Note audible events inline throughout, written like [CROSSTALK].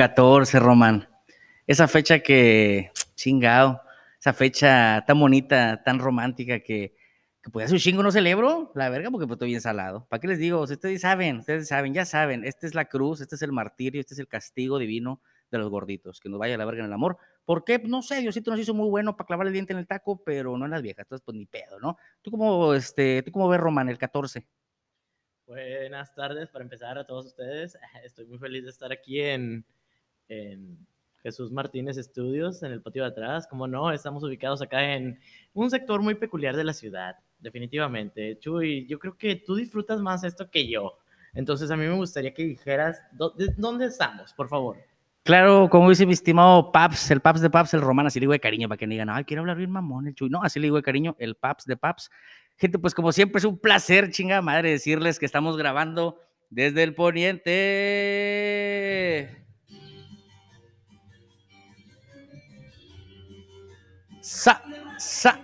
14, Román. Esa fecha que, chingado, esa fecha tan bonita, tan romántica que, que pues hace un chingo no celebro, la verga, porque pues estoy bien salado. ¿Para qué les digo? Ustedes saben, ustedes saben, ya saben, esta es la cruz, este es el martirio, este es el castigo divino de los gorditos, que nos vaya a la verga en el amor. ¿Por qué? No sé, Diosito nos hizo muy bueno para clavar el diente en el taco, pero no en las viejas, entonces pues ni pedo, ¿no? ¿Tú cómo, este, ¿tú cómo ves, Román, el 14? Buenas tardes para empezar a todos ustedes. [LAUGHS] Estoy muy feliz de estar aquí en, en Jesús Martínez Estudios, en el patio de atrás. Como no, estamos ubicados acá en un sector muy peculiar de la ciudad, definitivamente. Chuy, yo creo que tú disfrutas más esto que yo. Entonces a mí me gustaría que dijeras, ¿dónde estamos, por favor? Claro, como dice mi estimado Paps, el Paps de Paps, el Román, así le digo de cariño, para que no digan, ay, quiero hablar bien mamón, el Chuy. No, así le digo de cariño, el Paps de Paps. Gente, pues como siempre es un placer, chinga madre, decirles que estamos grabando desde el poniente. Sa, sa.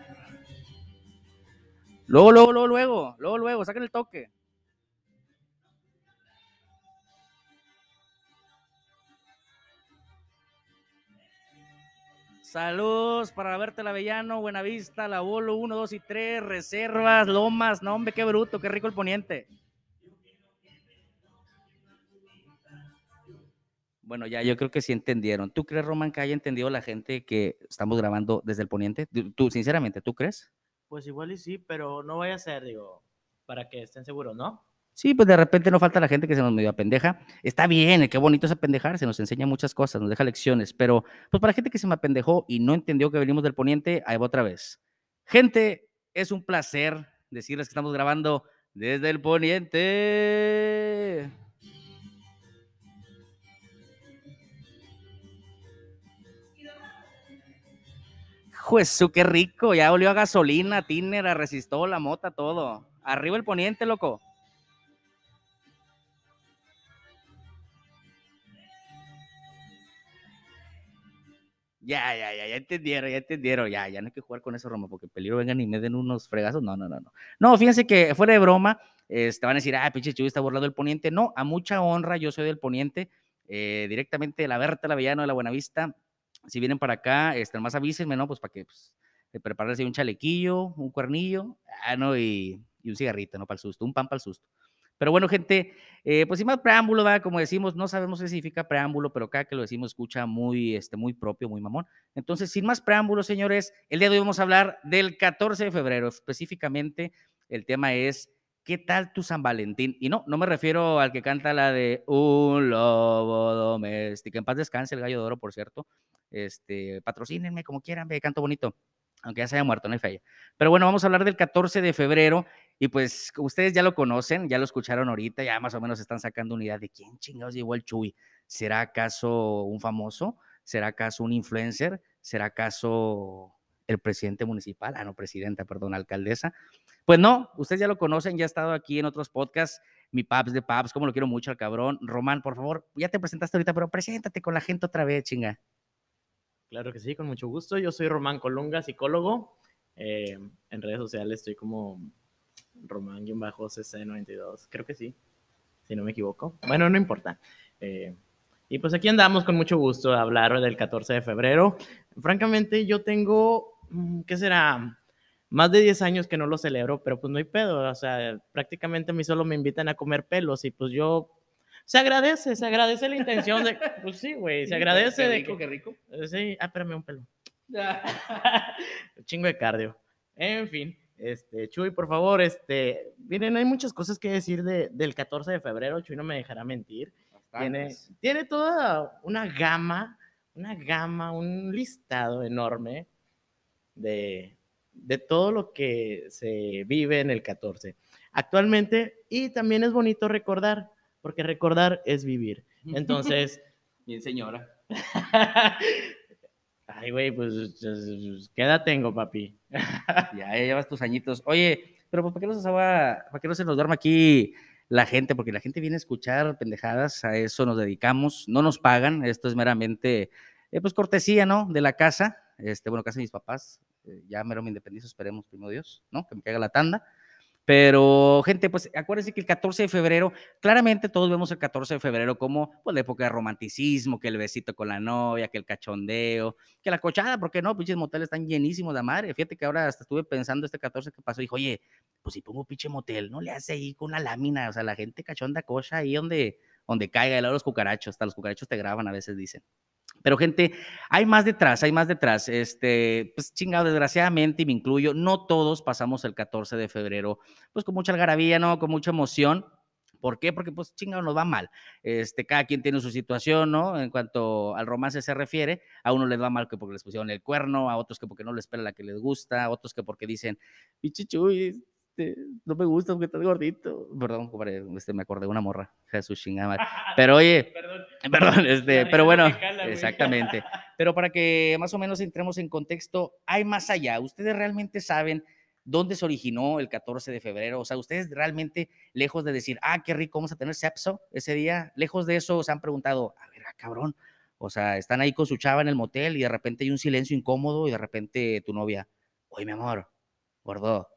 Luego, luego, luego, luego, luego, luego, saquen el toque. Saludos para verte la Avellano, Buenavista, La Bolo, 1, 2 y 3, Reservas, Lomas, no hombre, qué bruto, qué rico el poniente. Bueno, ya yo creo que sí entendieron. ¿Tú crees, Román, que haya entendido la gente que estamos grabando desde el poniente? Tú, sinceramente, ¿tú crees? Pues igual y sí, pero no vaya a ser, digo, para que estén seguros, ¿no? Sí, pues de repente no falta la gente que se nos medio apendeja. Está bien, qué bonito es apendejar, se nos enseña muchas cosas, nos deja lecciones, pero pues para la gente que se me apendejó y no entendió que venimos del poniente, ahí va otra vez. Gente, es un placer decirles que estamos grabando desde el poniente. Juez, qué rico, ya olió a gasolina, tiner, a resistó la mota, todo. Arriba el poniente, loco. Ya, ya, ya, ya entendieron, ya entendieron, ya, ya no hay que jugar con eso, Roma, porque peligro vengan y me den unos fregazos. No, no, no, no. No, fíjense que fuera de broma, eh, van a decir, ah, pinche Chuy está burlado del poniente. No, a mucha honra, yo soy del poniente, eh, directamente de la Berta, la Villano, de la Buenavista. Si vienen para acá, este, más avísenme, ¿no? Pues para que pues, prepararse un chalequillo, un cuernillo, ah, no, y, y un cigarrito, ¿no? Para el susto, un pan para el susto. Pero bueno, gente, eh, pues sin más preámbulo, ¿verdad? como decimos, no sabemos qué significa preámbulo, pero cada que lo decimos escucha muy, este, muy propio, muy mamón. Entonces, sin más preámbulo, señores, el día de hoy vamos a hablar del 14 de febrero. Específicamente, el tema es, ¿qué tal tu San Valentín? Y no, no me refiero al que canta la de Un lobo doméstico. En paz descanse el gallo de oro, por cierto. Este, patrocínenme como quieran, ve, canto bonito aunque ya se haya muerto, no hay falla. Pero bueno, vamos a hablar del 14 de febrero y pues ustedes ya lo conocen, ya lo escucharon ahorita, ya más o menos están sacando unidad de quién chingados llegó el Chuy. ¿Será acaso un famoso? ¿Será acaso un influencer? ¿Será acaso el presidente municipal? Ah, no, presidenta, perdón, alcaldesa. Pues no, ustedes ya lo conocen, ya ha estado aquí en otros podcasts, mi Paps de Paps, como lo quiero mucho al cabrón. Román, por favor, ya te presentaste ahorita, pero preséntate con la gente otra vez, chinga. Claro que sí, con mucho gusto. Yo soy Román Colunga, psicólogo. Eh, en redes sociales estoy como Román-CC92, creo que sí, si no me equivoco. Bueno, no importa. Eh, y pues aquí andamos con mucho gusto a hablar del 14 de febrero. Francamente, yo tengo, mm, ¿qué será? Más de 10 años que no lo celebro, pero pues no hay pedo. O sea, prácticamente a mí solo me invitan a comer pelos y pues yo se agradece, se agradece la intención de, pues sí, güey, se agradece qué rico, de Qué rico, Sí, ah, espérame un pelo. [LAUGHS] Chingo de cardio. En fin, este, Chuy, por favor, este, miren, hay muchas cosas que decir de, del 14 de febrero, Chuy no me dejará mentir. Tiene, tiene toda una gama, una gama, un listado enorme de, de todo lo que se vive en el 14 actualmente. Y también es bonito recordar porque recordar es vivir. [LAUGHS] Entonces... Bien, señora. [LAUGHS] Ay, güey, pues, ¿qué edad tengo, papi? [LAUGHS] ya, ya llevas tus añitos. Oye, pero ¿para qué, no se ¿para qué no se nos duerma aquí la gente? Porque la gente viene a escuchar pendejadas, a eso nos dedicamos, no nos pagan, esto es meramente, eh, pues, cortesía, ¿no? De la casa, este, bueno, casa de mis papás, eh, ya mero me independizo, esperemos, primo Dios, ¿no? Que me caiga la tanda. Pero, gente, pues acuérdense que el 14 de febrero, claramente todos vemos el 14 de febrero como pues, la época de romanticismo, que el besito con la novia, que el cachondeo, que la cochada, ¿por qué no? Pinches moteles están llenísimos de madre. Fíjate que ahora hasta estuve pensando este 14 que pasó, dijo, oye, pues si pongo pinche motel, no le hace ahí con una lámina, o sea, la gente cachonda cocha ahí donde, donde caiga, el lado de los cucarachos, hasta los cucarachos te graban a veces, dicen. Pero gente, hay más detrás, hay más detrás. Este, pues chingado, desgraciadamente, y me incluyo, no todos pasamos el 14 de febrero, pues con mucha algarabía, ¿no? Con mucha emoción. ¿Por qué? Porque pues chingado nos va mal. Este, cada quien tiene su situación, ¿no? En cuanto al romance se refiere, a uno les va mal que porque les pusieron el cuerno, a otros que porque no les espera la que les gusta, a otros que porque dicen, este, no me gusta porque estás gordito. Perdón, este, me acordé de una morra, Jesús chingada. [LAUGHS] Pero oye, perdón, [LAUGHS] perdón este, pero bueno, exactamente. [LAUGHS] Pero para que más o menos entremos en contexto, hay más allá. Ustedes realmente saben dónde se originó el 14 de febrero. O sea, ustedes realmente, lejos de decir, ah, qué rico, vamos a tener sepso ese día, lejos de eso, se han preguntado, a ver, ah, cabrón. O sea, están ahí con su chava en el motel y de repente hay un silencio incómodo y de repente tu novia, oye, mi amor, gordo,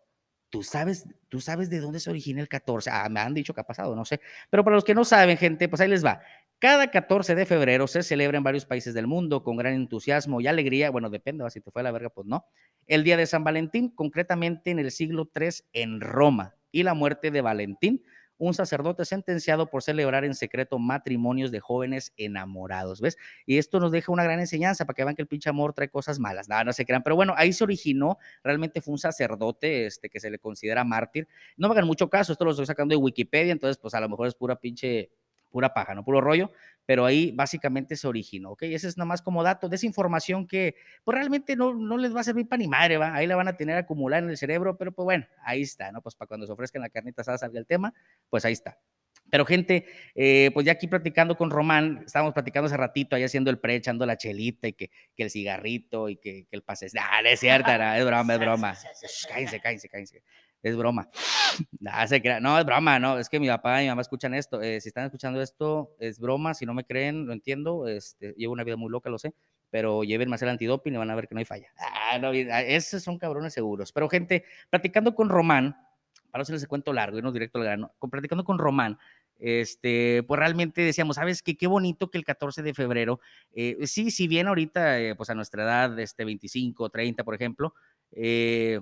¿Tú sabes, tú sabes de dónde se origina el 14. Ah, me han dicho que ha pasado, no sé. Pero para los que no saben, gente, pues ahí les va. Cada 14 de febrero se celebra en varios países del mundo con gran entusiasmo y alegría. Bueno, depende, si te fue a la verga, pues no. El día de San Valentín, concretamente en el siglo III en Roma, y la muerte de Valentín, un sacerdote sentenciado por celebrar en secreto matrimonios de jóvenes enamorados, ¿ves? Y esto nos deja una gran enseñanza para que vean que el pinche amor trae cosas malas, nada, no se crean, pero bueno, ahí se originó, realmente fue un sacerdote este, que se le considera mártir. No me hagan mucho caso, esto lo estoy sacando de Wikipedia, entonces pues a lo mejor es pura pinche pura paja, no puro rollo, pero ahí básicamente se originó, ¿ok? Ese es nada más como dato de esa información que pues realmente no, no les va a servir para ni madre, ¿va? Ahí la van a tener acumulada en el cerebro, pero pues bueno, ahí está, ¿no? Pues para cuando se ofrezcan la carnita asada salga el tema, pues ahí está. Pero gente, eh, pues ya aquí platicando con Román, estábamos platicando hace ratito, ahí haciendo el pre, echando la chelita y que, que el cigarrito y que, que el pase. Ah, es cierto, [LAUGHS] es broma, es broma. cállense, cállense, cállense es broma. [LAUGHS] No, es broma, no, es que mi papá y mi mamá escuchan esto. Eh, si están escuchando esto, es broma, si no me creen, lo entiendo. Este, llevo una vida muy loca, lo sé, pero llévenme a hacer antidoping y van a ver que no hay falla. Ah, no, ah, esos son cabrones seguros. Pero gente, platicando con Román, para hacerles cuento largo, irnos directo al grano, platicando con Román, este, pues realmente decíamos, ¿sabes qué? Qué bonito que el 14 de febrero, eh, sí, si bien ahorita, eh, pues a nuestra edad, este, 25, 30, por ejemplo, eh,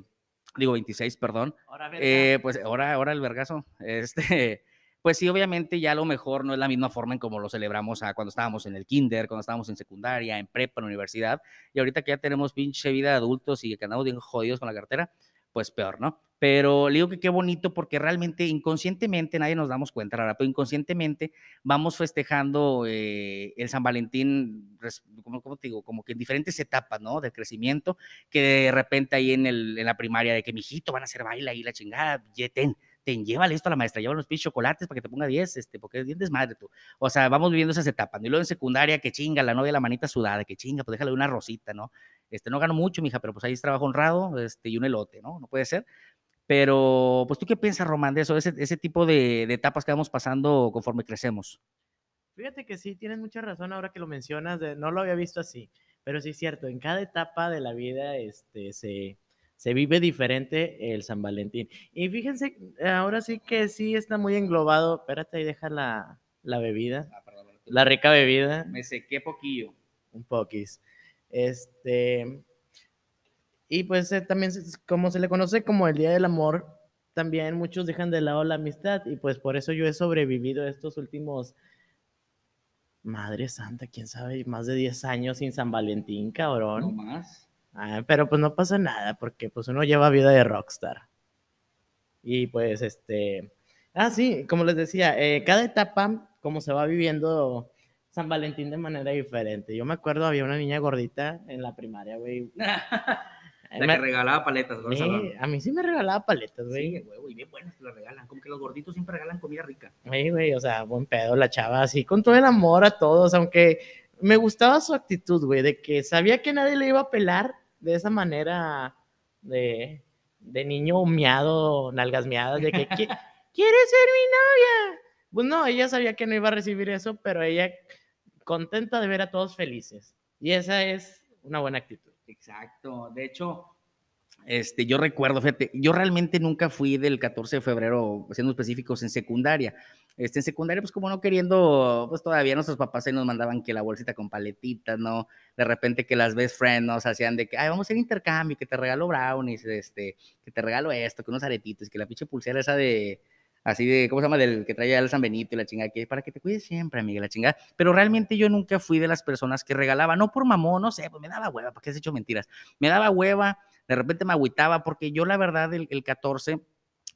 digo 26, perdón. Eh, pues ahora, ahora el vergazo. [LAUGHS] Este, pues sí, obviamente ya a lo mejor no es la misma forma en como lo celebramos a cuando estábamos en el kinder, cuando estábamos en secundaria, en prepa, en universidad. Y ahorita que ya tenemos pinche vida de adultos y que andamos bien jodidos con la cartera, pues peor, ¿no? Pero le digo que qué bonito porque realmente inconscientemente nadie nos damos cuenta, ahora, pero inconscientemente vamos festejando eh, el San Valentín, como, te digo, como que en diferentes etapas, ¿no? De crecimiento, que de repente ahí en, el, en la primaria de que mi hijito van a hacer baile ahí la chingada, ten, ten, llévale esto a la maestra, lleva los pinches chocolates para que te ponga 10, este, porque es bien desmadre tú. O sea, vamos viviendo esas etapas. Y luego en secundaria, que chinga, la novia la manita sudada, que chinga, pues déjale una rosita, ¿no? Este, no gano mucho, mija, pero pues ahí es trabajo honrado, este, y un elote, ¿no? No puede ser. Pero, pues, ¿tú qué piensas, Román, de eso, ese, ese tipo de, de, etapas que vamos pasando conforme crecemos? Fíjate que sí, tienes mucha razón ahora que lo mencionas, no lo había visto así, pero sí es cierto, en cada etapa de la vida este, se, se vive diferente el San Valentín. Y fíjense, ahora sí que sí está muy englobado, espérate ahí deja la, la bebida, ah, perdón, la rica bebida. Me sequé poquillo. Un poquis. Este, y pues eh, también, como se le conoce como el Día del Amor, también muchos dejan de lado la amistad y pues por eso yo he sobrevivido estos últimos, madre santa, quién sabe, más de 10 años sin San Valentín, cabrón. No más. Ah, pero pues no pasa nada porque pues uno lleva vida de rockstar. Y pues este, ah sí, como les decía, eh, cada etapa, como se va viviendo San Valentín de manera diferente. Yo me acuerdo, había una niña gordita en la primaria, güey. [LAUGHS] La que regalaba paletas, Sí, a mí sí me regalaba paletas, güey. Sí, güey, y bien buenas que las regalan. Como que los gorditos siempre regalan comida rica. Sí, güey, o sea, buen pedo la chava, así, con todo el amor a todos, aunque me gustaba su actitud, güey, de que sabía que nadie le iba a pelar de esa manera de, de niño miado, nalgas miadas, de que, [LAUGHS] ¿quieres ser mi novia? Pues no, ella sabía que no iba a recibir eso, pero ella contenta de ver a todos felices. Y esa es una buena actitud. Exacto. De hecho, este, yo recuerdo, fíjate, yo realmente nunca fui del 14 de febrero, siendo específicos, en secundaria. Este, en secundaria, pues como no queriendo, pues todavía nuestros papás ahí nos mandaban que la bolsita con paletitas, ¿no? De repente que las best friends nos hacían de que, ay, vamos a hacer intercambio, que te regalo brownies, este, que te regalo esto, que unos aretitos, que la pinche pulsera esa de, así de, ¿cómo se llama? Del que traía el San Benito y la chingada, que para que te cuides siempre, amiga, la chingada. Pero realmente yo nunca fui de las personas que regalaba, no por mamón, no sé, pues me daba hueva, ¿para qué has hecho mentiras? Me daba hueva, de repente me agüitaba, porque yo la verdad, el, el 14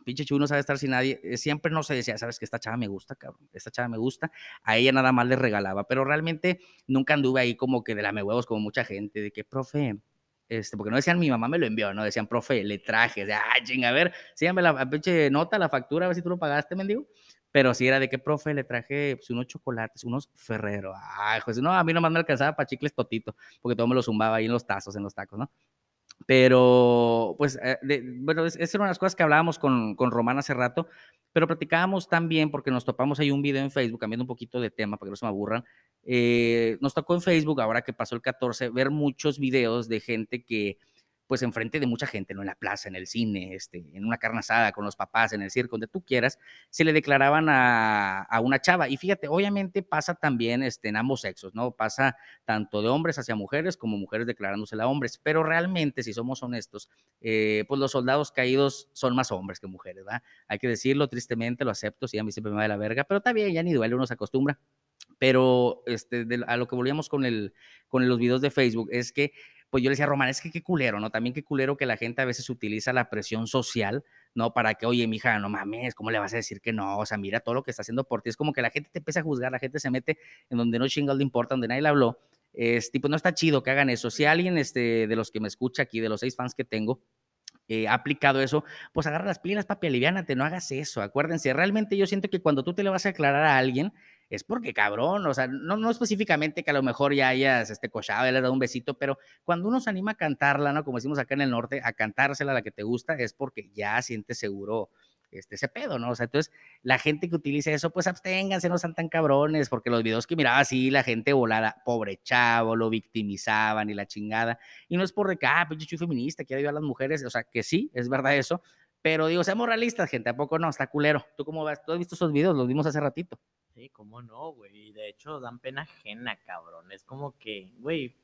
pinche Chuy no sabe estar sin nadie, eh, siempre no se decía, sabes que esta chava me gusta, cabrón, esta chava me gusta, a ella nada más le regalaba, pero realmente nunca anduve ahí como que de la me huevos como mucha gente, de que, profe, este, porque no decían mi mamá me lo envió, no decían, profe, le traje, o sea, ah, chinga, a ver, síganme la pinche nota, la factura, a ver si tú lo pagaste, mendigo. Pero si era de que, profe, le traje pues, unos chocolates, unos Ferrero. Ay, pues no, a mí nomás me alcanzaba para chicles totito, porque todo me lo zumbaba ahí en los tazos, en los tacos, ¿no? Pero, pues, eh, bueno, esa era una de las cosas que hablábamos con, con Román hace rato, pero platicábamos también, porque nos topamos ahí un video en Facebook, cambiando un poquito de tema para que no se me aburran. Eh, nos tocó en Facebook, ahora que pasó el 14, ver muchos videos de gente que pues enfrente de mucha gente, ¿no? En la plaza, en el cine, este, en una carne asada, con los papás, en el circo, donde tú quieras, se le declaraban a, a, una chava. Y fíjate, obviamente pasa también este, en ambos sexos, ¿no? Pasa tanto de hombres hacia mujeres como mujeres declarándose a hombres. Pero realmente, si somos honestos, eh, pues los soldados caídos son más hombres que mujeres, ¿verdad? Hay que decirlo, tristemente, lo acepto, sí, a mí siempre me va de la verga, pero está bien, ya ni duele, uno se acostumbra. Pero este, a lo que volvíamos con, el, con los videos de Facebook es que pues yo le decía Román, es que qué culero, ¿no? También qué culero que la gente a veces utiliza la presión social, ¿no? Para que, oye, mija, no mames, ¿cómo le vas a decir que no? O sea, mira todo lo que está haciendo por ti. Es como que la gente te empieza a juzgar, la gente se mete en donde no chingados le importa, donde nadie le habló. Es, tipo, no está chido que hagan eso. Si alguien este, de los que me escucha aquí, de los seis fans que tengo, eh, ha aplicado eso, pues agarra las pilas, papi, aliviánate, no hagas eso. Acuérdense, realmente yo siento que cuando tú te le vas a aclarar a alguien, es porque cabrón, o sea, no, específicamente que a lo mejor ya hayas este, cochado, ya le has dado un besito, pero cuando uno se anima a cantarla, ¿no? Como decimos acá en el norte, a cantársela a la que te gusta, es porque ya sientes seguro este, ese pedo, ¿no? O sea, entonces la gente que utiliza eso, pues absténganse, no sean tan cabrones, porque los videos que miraba así, la gente volada, pobre chavo, lo victimizaban y la chingada. Y no es por de que, ah, pinche feminista, quiero ayudar a las mujeres, o sea, que sí, es verdad eso, pero digo, seamos realistas, gente, ¿a poco no? Está culero. ¿Tú cómo vas? ¿Tú has visto esos videos? Los vimos hace ratito. Sí, cómo no, güey. De hecho, dan pena ajena, cabrón. Es como que, güey,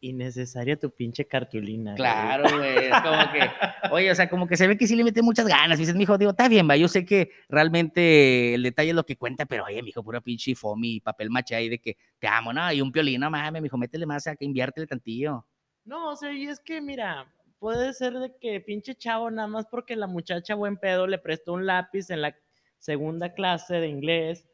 innecesaria tu pinche cartulina. Claro, güey. Es como que, oye, o sea, como que se ve que sí le mete muchas ganas. Y dices, mijo, digo, está bien, va. Yo sé que realmente el detalle es lo que cuenta, pero oye, mijo, pura pinche fomi y papel maché ahí de que te amo, ¿no? Y un piolín, no mames, mijo, métele más a que inviértele tantillo. No, o sea, y es que, mira, puede ser de que pinche chavo, nada más porque la muchacha buen pedo le prestó un lápiz en la segunda clase de inglés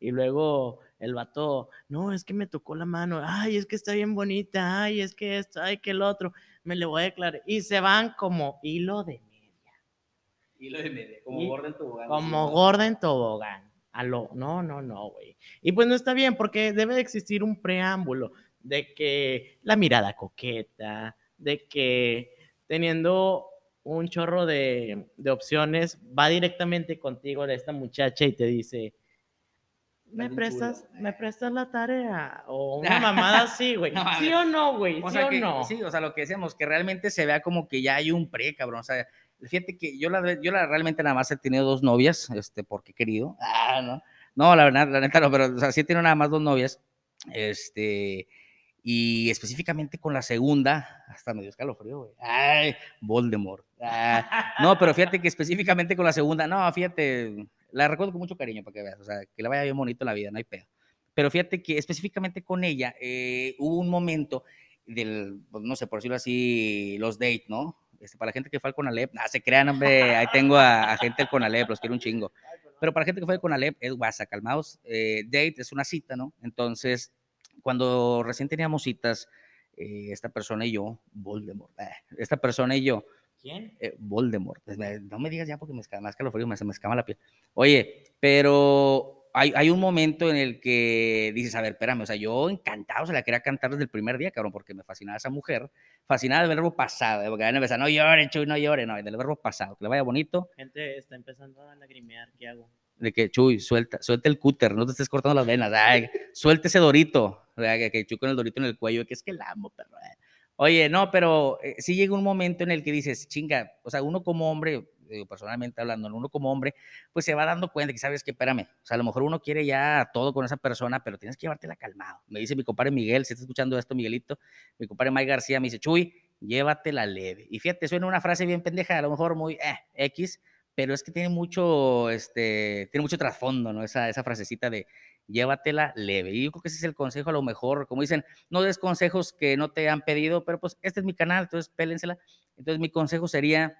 y luego el vato, no, es que me tocó la mano, ay, es que está bien bonita, ay, es que esto, ay, que el otro, me le voy a declarar. Y se van como hilo de media. Hilo de media, como Gordon Tobogán. Como Gordon Tobogán. A lo, no, no, no, güey. Y pues no está bien, porque debe de existir un preámbulo de que la mirada coqueta, de que teniendo un chorro de, de opciones, va directamente contigo de esta muchacha y te dice, ¿Me prestas, ¿Me prestas la tarea? O una [LAUGHS] mamada así, güey. [LAUGHS] ¿Sí o no, güey? ¿Sí o, no? Sí, o sea, lo que decíamos, que realmente se vea como que ya hay un pre, cabrón. O sea, fíjate que yo la, yo la realmente nada más he tenido dos novias, este, porque he querido. [LAUGHS] Ah, no. No, la verdad, la neta no, pero, o sea, sí he tenido nada más dos novias. Este, y específicamente con la segunda, hasta me dio escalofrío, güey. Ay, Voldemort. Ah, no, pero fíjate que específicamente con la segunda, no, fíjate, la recuerdo con mucho cariño para que veas, o sea, que le vaya bien bonito la vida, no hay pedo. Pero fíjate que específicamente con ella eh, hubo un momento del, pues, no sé, por decirlo así, los dates, ¿no? Este, para la gente que fue al Conalep, no, se crean, hombre, ahí tengo a, gente del Conalep, los quiero un chingo. Pero para la gente que fue al Conalep, es WhatsApp, calmados. Eh, date es una cita, ¿no? Entonces, cuando recién teníamos citas, eh, esta persona y yo, Voldemort, esta persona y yo, ¿Quién? Eh, Voldemort. Pues, no me digas ya porque me escama, frío, me, se me escama la piel. Oye, pero hay, hay, un momento en el que dices, a ver, espérame, o sea, yo encantado se la quería cantar desde el primer día, cabrón, porque me fascinaba esa mujer, fascinada del verbo pasado, porque van a empezar, no llore, Chuy, no llore, no, del verbo pasado, que le vaya bonito. Gente está empezando a lagrimear, ¿qué hago? De que, Chuy, suelta, suelta el cúter, no te estés cortando las venas, ay, suelta ese dorito, o sea, que, que Chuy con el dorito en el cuello, que es que la amo, perro. Eh. Oye, no, pero eh, sí llega un momento en el que dices, chinga, o sea, uno como hombre, personalmente hablando, uno como hombre, pues se va dando cuenta que sabes que, espérame, o sea, a lo mejor uno quiere ya todo con esa persona, pero tienes que llevártela calmado. Me dice mi compadre Miguel, si está escuchando esto, Miguelito, mi compadre Mike García me dice, Chuy, llévatela leve. Y fíjate, suena una frase bien pendeja, a lo mejor muy eh, X, pero es que tiene mucho, este, tiene mucho trasfondo, ¿no? Esa, esa frasecita de llévatela leve. Y yo creo que ese es el consejo a lo mejor, como dicen, no des consejos que no te han pedido, pero pues este es mi canal, entonces pélensela. Entonces mi consejo sería,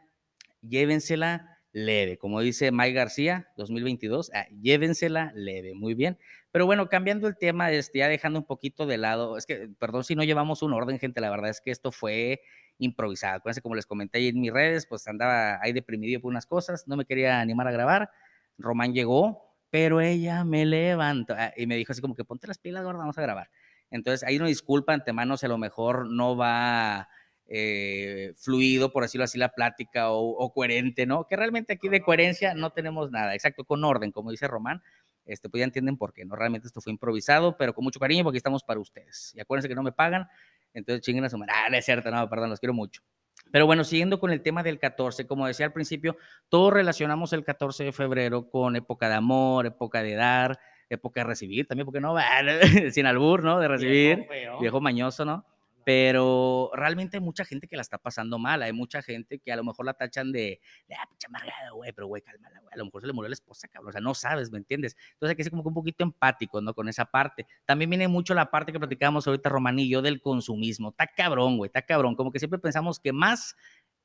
llévensela leve, como dice Mike García, 2022, ah, llévensela leve, muy bien. Pero bueno, cambiando el tema, este, ya dejando un poquito de lado, es que, perdón si no llevamos un orden, gente, la verdad es que esto fue improvisado. Acuérdense, como les comenté ahí en mis redes, pues andaba ahí deprimido por unas cosas, no me quería animar a grabar. Román llegó, pero ella me levantó ah, y me dijo así como que ponte las pilas, gorda, vamos a grabar. Entonces, ahí no disculpa, antemano, si a lo mejor no va eh, fluido, por decirlo así, la plática o, coherente, ¿no? Que realmente aquí de coherencia no tenemos nada, exacto, con orden, como dice Román. Este, pues ya entienden por qué, ¿no? Realmente esto fue improvisado, pero con mucho cariño porque estamos para ustedes. Y acuérdense que no me pagan, entonces chinguen a su madre. Ah, no cierto, no, perdón, los quiero mucho. Pero bueno, siguiendo con el tema del 14, como decía al principio, todos relacionamos el 14 de febrero con época de amor, época de dar, época de recibir, también porque no, [LAUGHS] sin albur, ¿no? De recibir, viejo mañoso, ¿no? Pero realmente hay mucha gente que la está pasando mal, hay mucha gente que a lo mejor la tachan de, de ah, pinche amargada, güey, pero güey, cálmala, güey, a lo mejor se le murió la esposa, cabrón, o sea, no sabes, ¿me entiendes? Entonces hay que ser como un poquito empático, ¿no? Con esa parte. También viene mucho la parte que platicábamos ahorita, Román y yo, del consumismo. Está cabrón, güey, está cabrón, como que siempre pensamos que más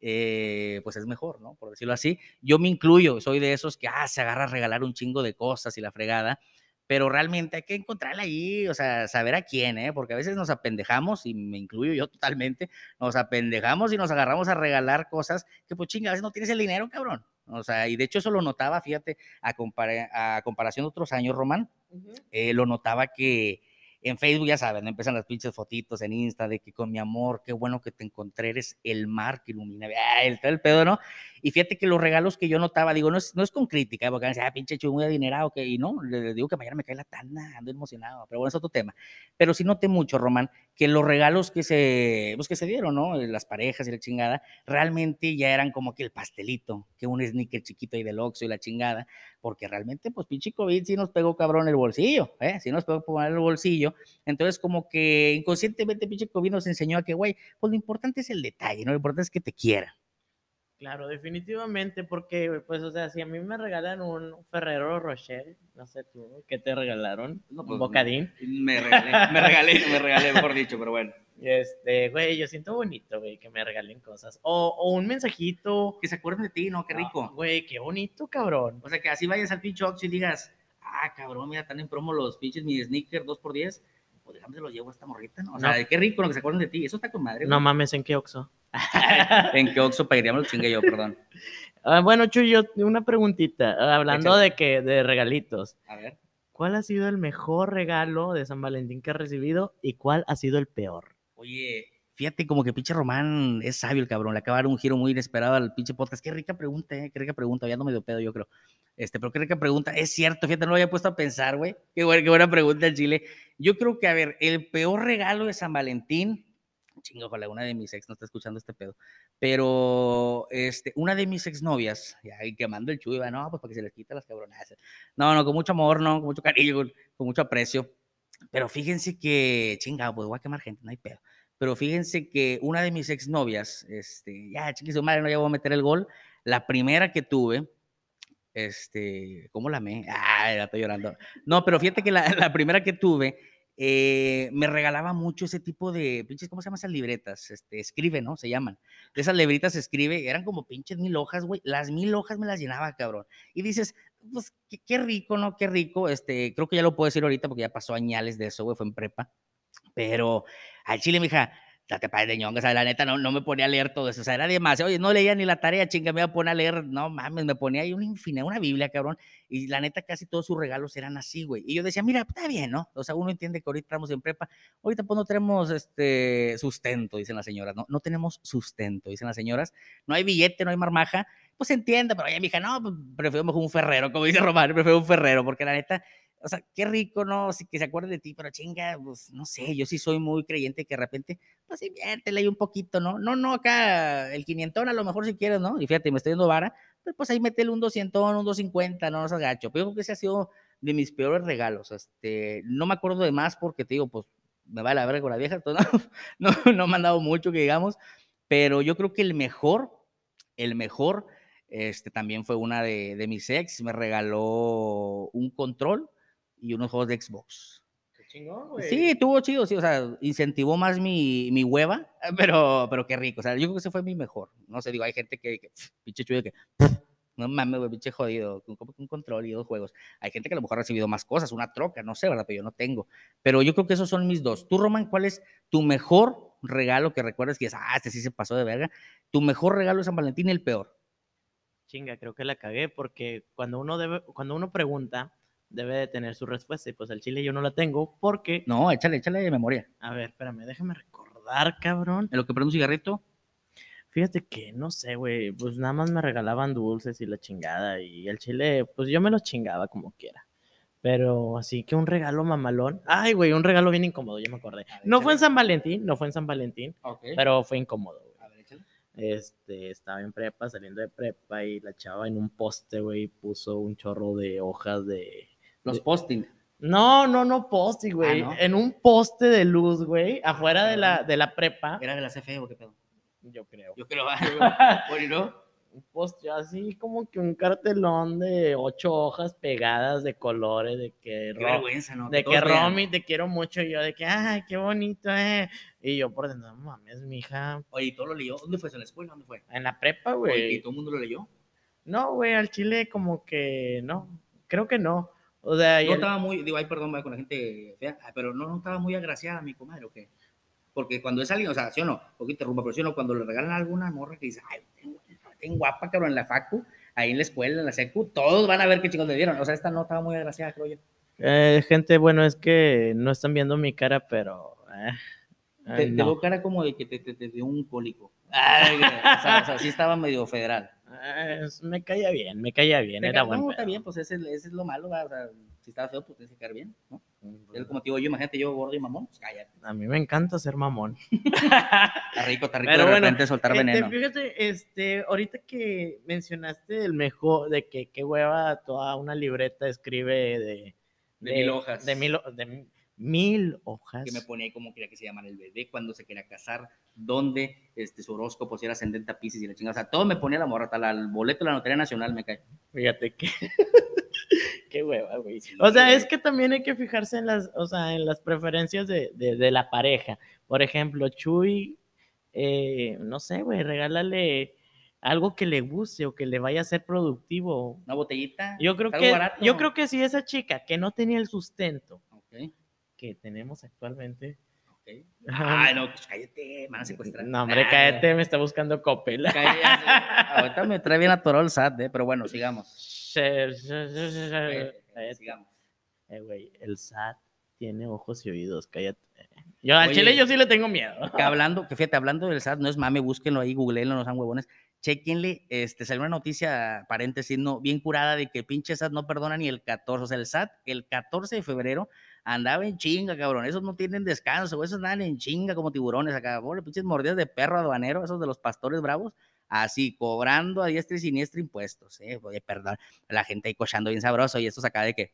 eh, pues es mejor, ¿no? Por decirlo así. Yo me incluyo, soy de esos que, ah, se agarra a regalar un chingo de cosas y la fregada, pero realmente hay que encontrarla ahí, o sea, saber a quién, ¿eh? Porque a veces nos apendejamos, y me incluyo yo totalmente, nos apendejamos y nos agarramos a regalar cosas que, pues chinga, a veces no tienes el dinero, cabrón. O sea, y de hecho eso lo notaba, fíjate, a, a comparación de otros años, Román, eh, lo notaba que en Facebook, ya saben, empiezan las pinches fotitos en Insta de que con mi amor, qué bueno que te encontré, eres el mar que ilumina, el, el pedo, ¿no? Y fíjate que los regalos que yo notaba, digo, no es, no es con crítica, porque me decía, ah, pinche chulo, muy adinerado, que, y no, le, digo que mañana me cae la tanda, ando emocionado, pero bueno, es otro tema. Pero sí noté mucho, Román, que los regalos que se, pues que se dieron, ¿no? Las parejas y la chingada, realmente ya eran como que el pastelito, que un sneaker chiquito ahí del Oxxo y la chingada, porque realmente, pues pinche COVID sí nos pegó cabrón el bolsillo, ¿eh? Sí nos pegó poner el bolsillo. Entonces, como que inconscientemente pinche COVID nos enseñó a que, güey, pues lo importante es el detalle, ¿no? Lo importante es que te quiera. Claro, definitivamente, porque, pues, o sea, si a mí me regalan un Ferrero Rocher, no sé tú, ¿qué te regalaron? un pues, bocadín. Me regalé, me regalé, me regalé, mejor dicho, pero bueno. [LAUGHS] Este, güey, yo siento bonito, güey, que me regalen cosas. O, o, un mensajito. Que se acuerden de ti, ¿no? Qué rico. Güey, qué bonito, cabrón. O sea, que así vayas al pinche Ox y digas, ah, cabrón, mira, están en promo los pinches mi sneaker 2x10. Pues déjame se los llevo a esta morrita, ¿no? O sea, qué rico lo que se acuerden de ti. Eso está con madre. No mames, ¿en qué Oxxo? [LAUGHS] ¿En qué Oxxo pediríamos lo chingue yo, perdón? Ah, bueno, Chuyo, una preguntita. Hablando de que, de regalitos. A ver. ¿Cuál ha sido el mejor regalo de San Valentín que has recibido y cuál ha sido el peor? Oye, fíjate como que pinche Román es sabio el cabrón, le acaba de dar un giro muy inesperado al pinche podcast. Qué rica pregunta, eh, qué rica pregunta, ya no me dio pedo yo creo. Este, pero qué rica pregunta, es cierto, fíjate, no lo había puesto a pensar, güey. Qué buena, qué buena pregunta el Chile. Yo creo que, a ver, el peor regalo de San Valentín, chingo, ojalá una de mis ex no está escuchando este pedo, pero este, una de mis exnovias, ya quemando el chuy, no, pues para que se les quita las cabronas. No, no, con mucho amor, no, con mucho cariño, con, mucho aprecio. Pero fíjense que, chingado, pues voy a quemar gente, no hay pedo. Pero fíjense que una de mis exnovias, este, ya, su madre, no ya voy a meter el gol. La primera que tuve, este, ¿cómo la amé? Ah, ya estoy llorando. No, pero fíjate que la, [LAUGHS] la primera que tuve, eh, me regalaba mucho ese tipo de, pinches, ¿cómo se llaman esas libretas? Este, escribe, ¿no? Se llaman. De esas libritas escribe, eran como pinches mil hojas, güey. Las mil hojas me las llenaba, cabrón. Y dices, pues, qué, qué, rico, ¿no? Qué rico. Este, creo que ya lo puedo decir ahorita porque ya pasó añales de eso, güey, fue en prepa. Pero al chile, mija, te padre de ñonga, la neta no, no me ponía a leer todo eso, o sea, era demasiado, oye, no leía ni la tarea, chinga, me iba a poner a leer, no mames, me ponía ahí una infinidad, una Biblia, cabrón, y la neta casi todos sus regalos eran así, güey, y yo decía, mira, está bien, ¿no? O sea, uno entiende que ahorita estamos en prepa, ahorita pues no tenemos, este, sustento, dicen las señoras, no, no tenemos sustento, dicen las señoras, no hay billete, no hay marmaja, pues entiende, pero oye, mija, no, pues, prefiero mejor un ferrero, como dice Román, prefiero un ferrero, porque la neta, o sea, qué rico, ¿no? Sí, que se acuerde de ti, pero chinga, pues, no sé, yo sí soy muy creyente que de repente, pues, inviértele ahí un poquito, ¿no? No, no, acá el 500 a lo mejor si quieres, ¿no? Y fíjate, me estoy dando vara, pues, pues ahí métele un 200, un 250, no, no seas gacho. Pero yo creo que ese ha sido de mis peores regalos, este, no me acuerdo de más porque te digo, pues, me vale la verga con la vieja, [LAUGHS] no, no, no me han dado mucho que digamos, pero yo creo que el mejor, el mejor, este, también fue una de mis ex, me regaló un control y unos juegos de Xbox. Qué chingón, güey. Sí, estuvo chido, sí, o sea, incentivó más mi, mi hueva, [LAUGHS] pero, pero qué rico, o sea, yo creo que ese fue mi mejor. No sé, digo, hay gente que, que [SNIFFS] pinche chulo, que, [SNIFFS] no mames, güey, pinche jodido, con, con un control y dos juegos. Hay gente que a lo mejor ha recibido más cosas, una troca, no sé, ¿verdad? Pero yo no tengo. Pero yo creo que esos son mis dos. Tú, Roman, ¿cuál es tu mejor regalo que recuerdas que es, ah, este sí se pasó de verga? Tu mejor regalo de San Valentín y el peor. Chinga, creo que la cagué porque cuando uno debe, cuando uno pregunta, debe de tener su respuesta. Y pues al chile yo no la tengo porque. No, échale, échale de memoria. A ver, espérame, déjame recordar, cabrón. En lo que prende un cigarrito. Fíjate que, no sé, güey, pues nada más me regalaban dulces y la chingada. Y el chile, pues yo me los chingaba como quiera. Pero así que un regalo mamalón. Ay, güey, un regalo bien incómodo, ya me acordé. No fue en San Valentín, no fue en San Valentín, Ok. pero fue incómodo, güey. A ver, échale. Este, estaba en prepa, saliendo de prepa y la chava en un poste, güey, puso un chorro de hojas de... Los posting. No, no, no poste, güey. ¿no? En un poste de luz, güey, afuera de la, de la prepa. ¿Era de la CFE o qué pedo? Yo creo. Yo creo, [LAUGHS] [LAUGHS] bueno, ¿no? Un poste así como que un cartelón de ocho hojas pegadas de colores, de que... Qué vergüenza, ¿no? de que vean. Romy te quiero mucho y yo de que, ay, qué bonito, eh. Y yo por dentro, no mames, mija. Oye, ¿y todo lo leyó? ¿Dónde fue? ¿En la escuela? ¿Dónde fue? En la prepa, güey. ¿y todo el mundo lo leyó? No, güey, al chile como que no. Creo que no. O sea, No estaba muy, digo, ay, perdón, con la gente fea, ah, pero no, no estaba muy agraciada mi comadre, ¿o qué? Porque cuando es alguien, o sea, sí o no, poquito interrumpa, pero sí o no, cuando le regalan a alguna morra que dice, ay, tengo, tengo guapa, cabrón, en la facu, ahí en la escuela, en la secu, todos van a ver qué chicos le dieron. O sea, esta no estaba muy agraciada, creo yo. eh, gente, bueno, es que no están viendo mi cara, pero... eh, eh, Te, te no. veo cara como de que te, te, te dio un cólico. Ay, güey, o, sea, o sea, sí estaba medio federal. Eh, es- me caía bien, me caía bien, era ca- buen no, está bien, pues ese, ese es lo malo, va, o sea, si estaba feo, pues tienes que caer bien, ¿no? Es como te digo yo, imagínate yo gordo y mamón, pues cállate. A mí me encanta ser mamón. [LAUGHS] Está rico, está rico Pero de bueno, repente soltar Este, veneno. fíjate, este, ahorita que mencionaste el mejor, de que qué hueva toda una libreta escribe de... De mil hojas. De mil, de mil hojas. que me ponía ahí como quería que se llamara el bebé, cuando se quería casar, dónde, este, su horóscopo, si era ascendente a Pisces y la chingada. O sea, todo me ponía la morra, hasta la- el boleto de la Notaría Nacional me cae. Fíjate que... [LAUGHS] qué hueva, güey. O sea, es que también hay que fijarse en las, o sea, en las preferencias de, de- de la pareja. Por ejemplo, Chuy, eh, no sé, güey, regálale algo que le guste o que le vaya a ser productivo. Una botellita. Yo creo que barato. yo creo que si esa chica que no tenía el sustento Ok, que tenemos actualmente. ok. Ay, no, pues cállate, me van a secuestrar. No, hombre, Ah, cállate, me está buscando Coppel. Ahorita me trae bien atorado el SAT, eh, pero bueno, sigamos. Cállate, Cállate, cállate. sigamos. Eh, güey, el SAT tiene ojos y oídos, cállate. Yo al Oye. chile yo sí le tengo miedo. Que hablando, que fíjate, hablando del SAT, no es mame, búsquenlo ahí, googleenlo, no sean huevones. Chequenle, este, salió una noticia, paréntesis, no, bien curada de que pinche SAT no perdona ni el 14. O sea, el SAT, el 14 de febrero, andaba en chinga, cabrón. Esos no tienen descanso, esos andan en chinga como tiburones acá. Pobre, pinches mordidas de perro aduanero, esos de los pastores bravos. Así, cobrando a diestra y siniestra impuestos, eh. Perdón, la gente ahí cochando bien sabroso y estos acá de que.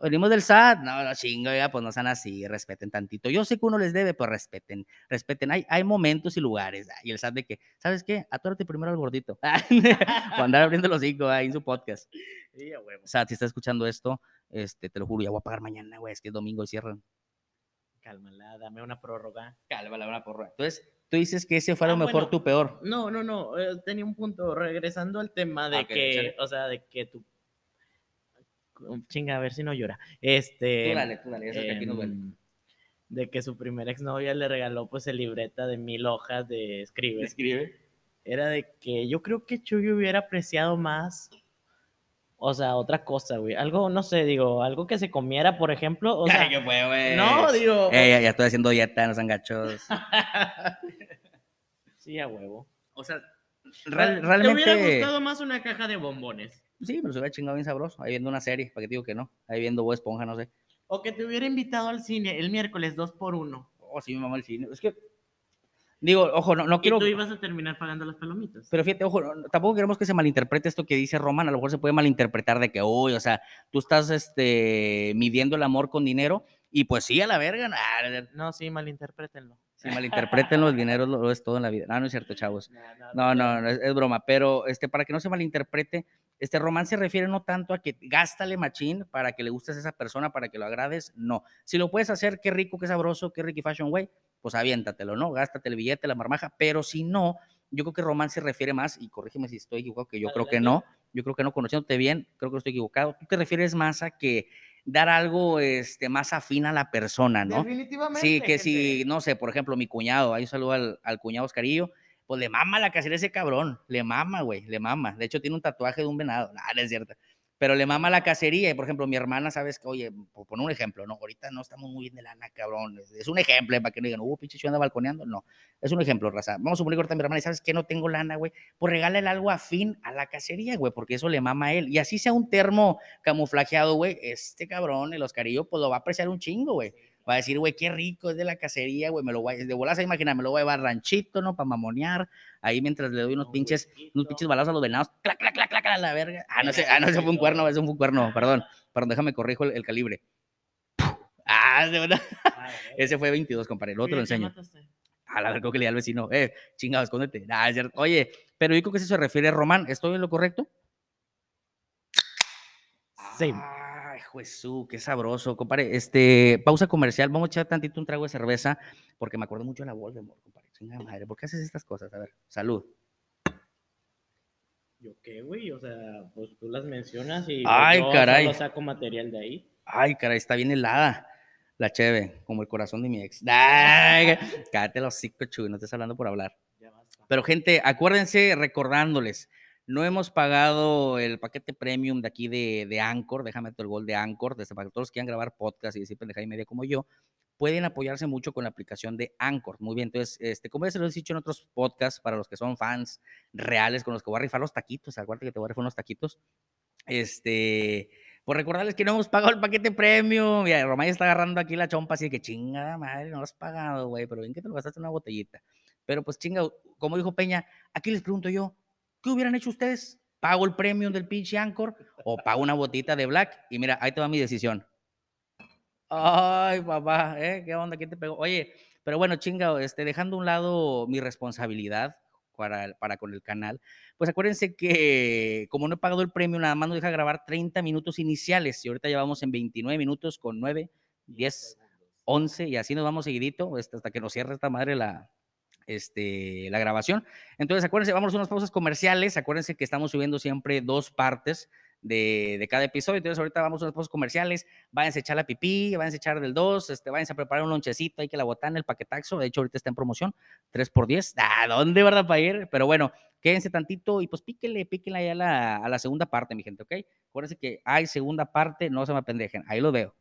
Venimos del SAT, no, no chingo, oiga, pues no sean así, respeten tantito. Yo sé que uno les debe, pues respeten, respeten. Hay, hay momentos y lugares. ah, Y el SAT de que, ¿sabes qué? Atórate primero al gordito. [LAUGHS] o andar abriendo los hocico ahí en su podcast. Sí, a huevo. SAT, si estás escuchando esto, este, te lo juro, ya voy a pagar mañana, güey, es que es domingo y cierran. Cálmala, dame una prórroga. Cálmala, una porra. Entonces, tú dices que ese fue a lo Ah, mejor bueno. tu peor. No, no, no. eh, tenía un punto. Regresando al tema de Ok, que, o sea, de que tú. Chinga, a ver si no llora. Este. Tú dale, tú dale, eso que aquí nos duele. em, De que su primera exnovia le regaló, pues, el libreta de mil hojas de escribe. Escribe. Era de que yo creo que Chuy hubiera apreciado más. O sea, otra cosa, güey. Algo, no sé, digo, algo que se comiera, por ejemplo. O sea, ¿Qué fue, güey? no, digo. Eh, ya, ya estoy haciendo dieta, no sean gachos. [LAUGHS] sí, a huevo. O sea, Te real- hubiera realmente. gustado más una caja de bombones. Sí, me los hubiera chingado bien sabroso, ahí viendo una serie, para que digo que no, ahí viendo Bob Esponja, no sé. O que te hubiera invitado al cine el miércoles dos por uno. Oh, sí, mi mamá el cine. Es que, digo, ojo, no, no quiero... Y tú ibas a terminar pagando las palomitas. Pero fíjate, ojo, tampoco queremos que se malinterprete esto que dice Roman, a lo mejor se puede malinterpretar de que, uy, o sea, tú estás este, midiendo el amor con dinero, y pues sí, a la verga. No, sí, malinterprétenlo. Sí, malinterprétenlo, el dinero lo, es todo en la vida. No, no es cierto, chavos. [LAUGHS] No, no, no, es, broma. Pero este, para que no se malinterprete, este román se refiere no tanto a que gástale machín para que le gustes a esa persona, para que lo agrades, no. Si lo puedes hacer, qué rico, qué sabroso, qué ricky fashion way, pues aviéntatelo, ¿no? Gástate el billete, la marmaja, pero si no, yo creo que román se refiere más, y corrígeme si estoy equivocado, que yo creo que no, yo creo que no, conociéndote bien, creo que estoy equivocado. Tú te refieres más a que dar algo este, más afín a la persona, ¿no? Definitivamente. Sí, que si, no sé, por ejemplo, mi cuñado, ahí un saludo al, al cuñado Oscarillo, pues le mama la casera ese cabrón, le mama, güey, le mama. De hecho, tiene un tatuaje de un venado, [LAUGHS] nada, no es cierto pero le mama la cacería. Y por ejemplo, mi hermana, sabes que, oye, por poner un ejemplo, no, ahorita no estamos muy bien de lana, cabrón. Es, un ejemplo, para que no digan, uh, pinche anda balconeando. No, es un ejemplo, raza. Vamos a suponer ahorita mi hermana, sabes que no tengo lana, güey, pues regálale algo afín a la cacería, güey, porque eso le mama a él. Y así sea un termo camuflajeado, güey, este cabrón, el Oscarillo, pues lo va a apreciar un chingo, güey. Va a decir, güey, qué rico, es de la cacería, güey, me lo voy a, de volar a imaginar, me lo voy a llevar ranchito, ¿no? Para mamonear, ahí mientras le doy unos pinches, unos pinches balazos a los venados, clac, clac, clac, clac, a la verga. Ah, no sé, ah, no, ese fue un cuerno, ese fue un cuerno, perdón, perdón, déjame corrijo el, calibre. Ah, de verdad. [LAUGHS] ese fue 22, compadre, el otro lo enseño. A la verga, creo que le di al vecino, eh, chingado, escóndete. Ah, es cierto. Oye, pero yo creo que eso se refiere a Román, ¿estoy en lo correcto? Sí. Jesús, qué sabroso, compadre. Este, pausa comercial, vamos a echar tantito un trago de cerveza, porque me acuerdo mucho de la Voldemort, compadre. Chinga madre, ¿por qué haces estas cosas? A ver, salud. ¿Yo qué, güey? O sea, pues tú las mencionas y Ay, yo caray. solo saco material de ahí. Ay, caray, está bien helada. La cheve, como el corazón de mi ex. [LAUGHS] Ay, cállate los cinco chuy, no estés hablando por hablar. Pero gente, acuérdense, recordándoles, no hemos pagado el paquete premium de aquí de, de Anchor, déjame el gol de Anchor, desde para todos quieran grabar podcast y decir pendeja y media como yo, pueden apoyarse mucho con la aplicación de Anchor. Muy bien, entonces, este, como ya se lo he dicho en otros podcasts, para los que son fans reales, con los que voy a rifar los taquitos, acuérdate que te voy a rifar unos taquitos, este, por recordarles que no hemos pagado el paquete premium. Mira, Romay está agarrando aquí la chompa así que chingada madre, no lo has pagado, güey, pero bien que te lo gastaste en una botellita. Pero pues chinga, como dijo Peña, aquí les pregunto yo, ¿Qué hubieran hecho ustedes? ¿Pago el premium del pinche Anchor o pago una botita de Black? Y mira, ahí te va mi decisión. Ay, papá, ¿eh? ¿Qué onda? ¿Quién te pegó? Oye, pero bueno, chinga, este, dejando a un lado mi responsabilidad para, para con el canal, pues acuérdense que como no he pagado el premio, nada más nos deja grabar 30 minutos iniciales y ahorita llevamos en 29 minutos con 9, 10, 11 y así nos vamos seguidito este, hasta que nos cierre esta madre la, este, la grabación. Entonces, acuérdense, vamos a unas pausas comerciales. Acuérdense que estamos subiendo siempre dos partes de, cada episodio. Entonces, ahorita vamos a unas pausas comerciales. Váyanse a echar la pipí, váyanse a echar del 2, este, váyanse a preparar un lonchecito. Hay que la botana, el paquetaxo. De hecho, ahorita está en promoción, 3 por 10 ¿A dónde, verdad, para ir? Pero bueno, quédense tantito y pues píquenle, píquenle ahí a la, a la segunda parte, mi gente, ¿ok? Acuérdense que hay segunda parte, no se me apendejen. Ahí lo veo.